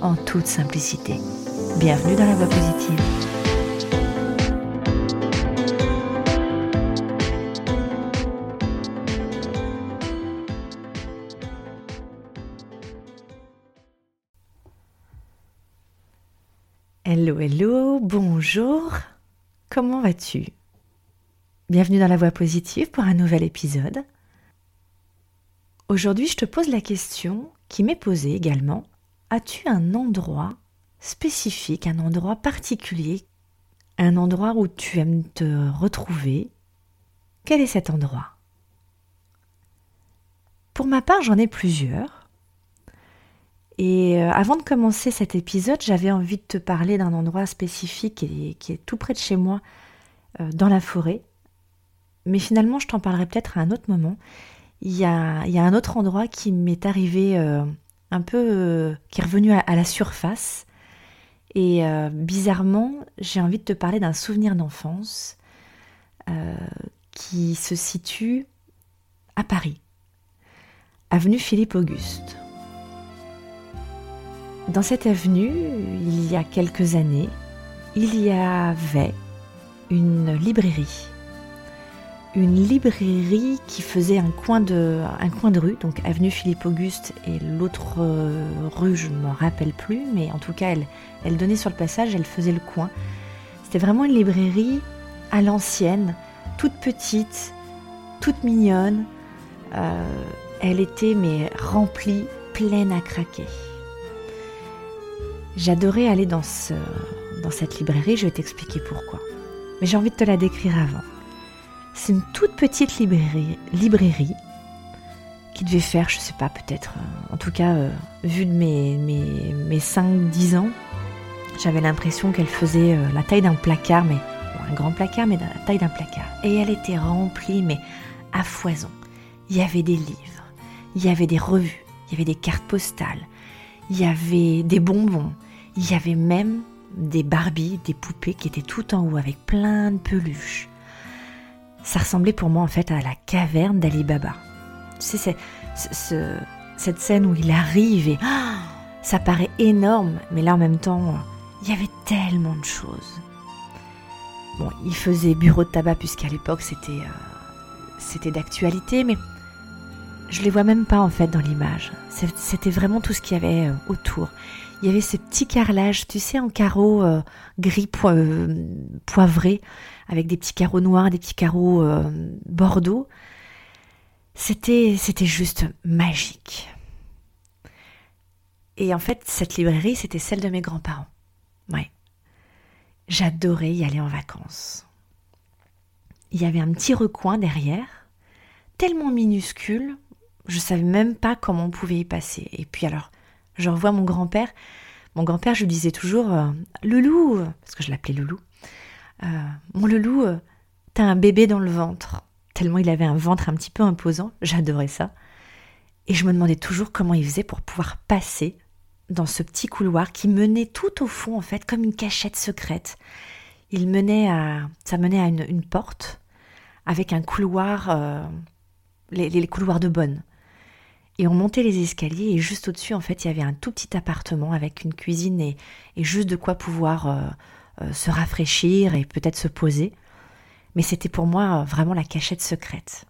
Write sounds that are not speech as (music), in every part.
en toute simplicité. Bienvenue dans la voie positive. Hello, hello, bonjour, comment vas-tu? Bienvenue dans la voie positive pour un nouvel épisode. Aujourd'hui, je te pose la question qui m'est posée également. As-tu un endroit spécifique, un endroit particulier, un endroit où tu aimes te retrouver? Quel est cet endroit? Pour ma part, j'en ai plusieurs. Et euh, avant de commencer cet épisode, j'avais envie de te parler d'un endroit spécifique qui est, tout près de chez moi, euh, dans la forêt. Mais finalement, je t'en parlerai peut-être à un autre moment. Il y a, un autre endroit qui m'est arrivé euh, un peu, qui est revenu à, la surface. Et bizarrement, j'ai envie de te parler d'un souvenir d'enfance qui se situe à Paris, avenue Philippe Auguste. Dans cette avenue, il y a quelques années, il y avait une librairie. Une librairie qui faisait un coin de, un coin de rue, donc avenue Philippe Auguste et l'autre euh, rue, je ne me rappelle plus, mais en tout cas, elle, elle donnait sur le passage, elle faisait le coin. C'était vraiment une librairie à l'ancienne, toute petite, toute mignonne. Euh, elle était mais remplie, pleine à craquer. J'adorais aller dans, ce, dans cette librairie, je vais t'expliquer pourquoi. Mais j'ai envie de te la décrire avant. C'est une toute petite librairie, qui devait faire, je sais pas, peut-être, euh, en tout cas, euh, vu de mes, mes, mes 5-10 ans, j'avais l'impression qu'elle faisait euh, la taille d'un placard, mais un grand placard, mais la taille d'un placard. Et elle était remplie, mais à foison. Il y avait des livres, il y avait des revues, il y avait des cartes postales, il y avait des bonbons, il y avait même des Barbies, des poupées qui étaient tout en haut avec plein de peluches. Ça ressemblait pour moi en fait à la caverne d'Ali Baba. Tu sais, cette scène où il arrive et (gasps) ça paraît énorme, mais là en même temps, il y avait tellement de choses. Bon, il faisait bureau de tabac puisqu'à l'époque c'était euh, c'était d'actualité, mais je les vois même pas en fait dans l'image. C'était vraiment tout ce qu'il y avait euh, autour il y avait ces petits carrelages, tu sais, en carreaux euh, gris euh, poivrés, avec des petits carreaux noirs, des petits carreaux bordeaux. C'était, c'était juste magique. Et en fait, cette librairie, c'était celle de mes grands-parents. Ouais. J'adorais y aller en vacances. Il y avait un petit recoin derrière, tellement minuscule, je savais même pas comment on pouvait y passer. Et puis alors, je revois mon grand-père. Mon grand-père, je lui disais toujours euh, Loulou, parce que je l'appelais Loulou. Euh, mon Loulou, euh, t'as un bébé dans le ventre. Tellement il avait un ventre un petit peu imposant, j'adorais ça. Et je me demandais toujours comment il faisait pour pouvoir passer dans ce petit couloir qui menait tout au fond, en fait, comme une cachette secrète. Il menait à, ça menait à une, porte avec un couloir, les, les, couloirs de bonne. Et on montait les escaliers et juste au-dessus, en fait, il y avait un tout petit appartement avec une cuisine et, juste de quoi pouvoir euh, euh, se rafraîchir et peut-être se poser. Mais c'était pour moi euh, vraiment la cachette secrète.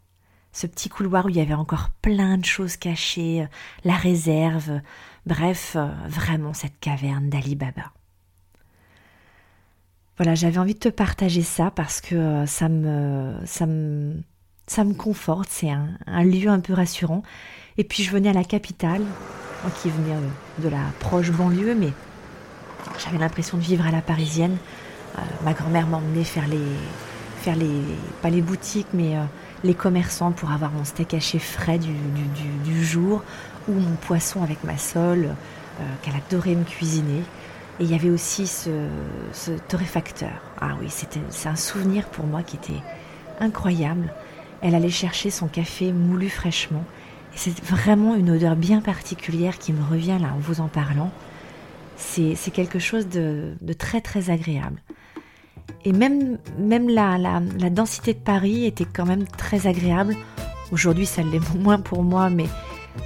Ce petit couloir où il y avait encore plein de choses cachées, la réserve, bref, vraiment cette caverne d'Ali Baba. Voilà, j'avais envie de te partager ça parce que ça me, ça me, ça me conforte, c'est un lieu un peu rassurant. Et puis je venais à la capitale, qui venais euh, de la proche banlieue, mais j'avais l'impression de vivre à la parisienne. Euh, ma grand-mère m'emmenait faire les, faire les, pas les boutiques, mais euh, les commerçants pour avoir mon steak haché frais du, du, jour, ou mon poisson avec ma sole, qu'elle adorait me cuisiner. Et il y avait aussi ce, ce torréfacteur. Ah oui, c'était, c'est un souvenir pour moi qui était incroyable. Elle allait chercher son café moulu fraîchement. Et c'est vraiment une odeur bien particulière qui me revient là en vous en parlant. C'est, quelque chose de, de, très très agréable. Et même, même la, la, la, densité de Paris était quand même très agréable. Aujourd'hui, ça l'est (laughs) moins pour moi, mais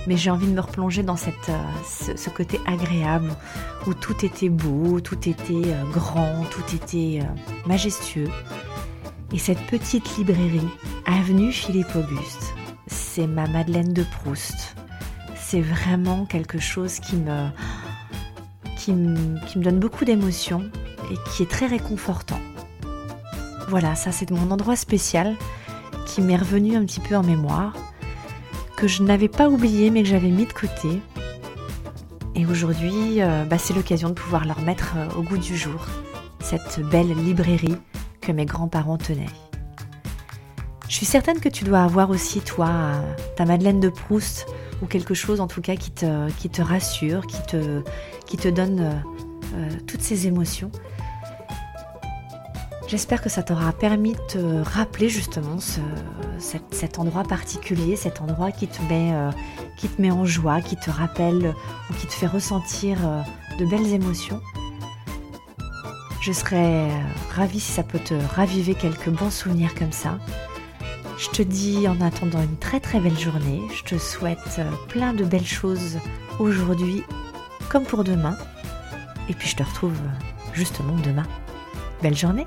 mais j'ai envie de me replonger dans cette, euh, ce, côté agréable où tout était beau, tout était euh, grand, tout était euh, majestueux. Et cette petite librairie, avenue Philippe Auguste, c'est ma Madeleine de Proust. C'est vraiment quelque chose qui me, donne beaucoup d'émotions et qui est très réconfortant. Voilà, ça c'est mon endroit spécial qui m'est revenu un petit peu en mémoire que je n'avais pas oublié mais que j'avais mis de côté. Et aujourd'hui, euh, bah, c'est l'occasion de pouvoir leur mettre euh, au goût du jour cette belle librairie que mes grands-parents tenaient. Je suis certaine que tu dois avoir aussi, toi, ta Madeleine de Proust ou quelque chose en tout cas qui te, qui te rassure, qui te, qui te donne euh, toutes ces émotions. J'espère que ça t'aura permis de te rappeler justement cet, endroit particulier, cet endroit qui te, met, euh, qui te met en joie, qui te rappelle ou qui te fait ressentir euh, de belles émotions. Je serais ravie si ça peut te raviver quelques bons souvenirs comme ça. Je te dis en attendant une très très belle journée. Je te souhaite euh, plein de belles choses aujourd'hui comme pour demain. Et puis je te retrouve justement demain. Belle journée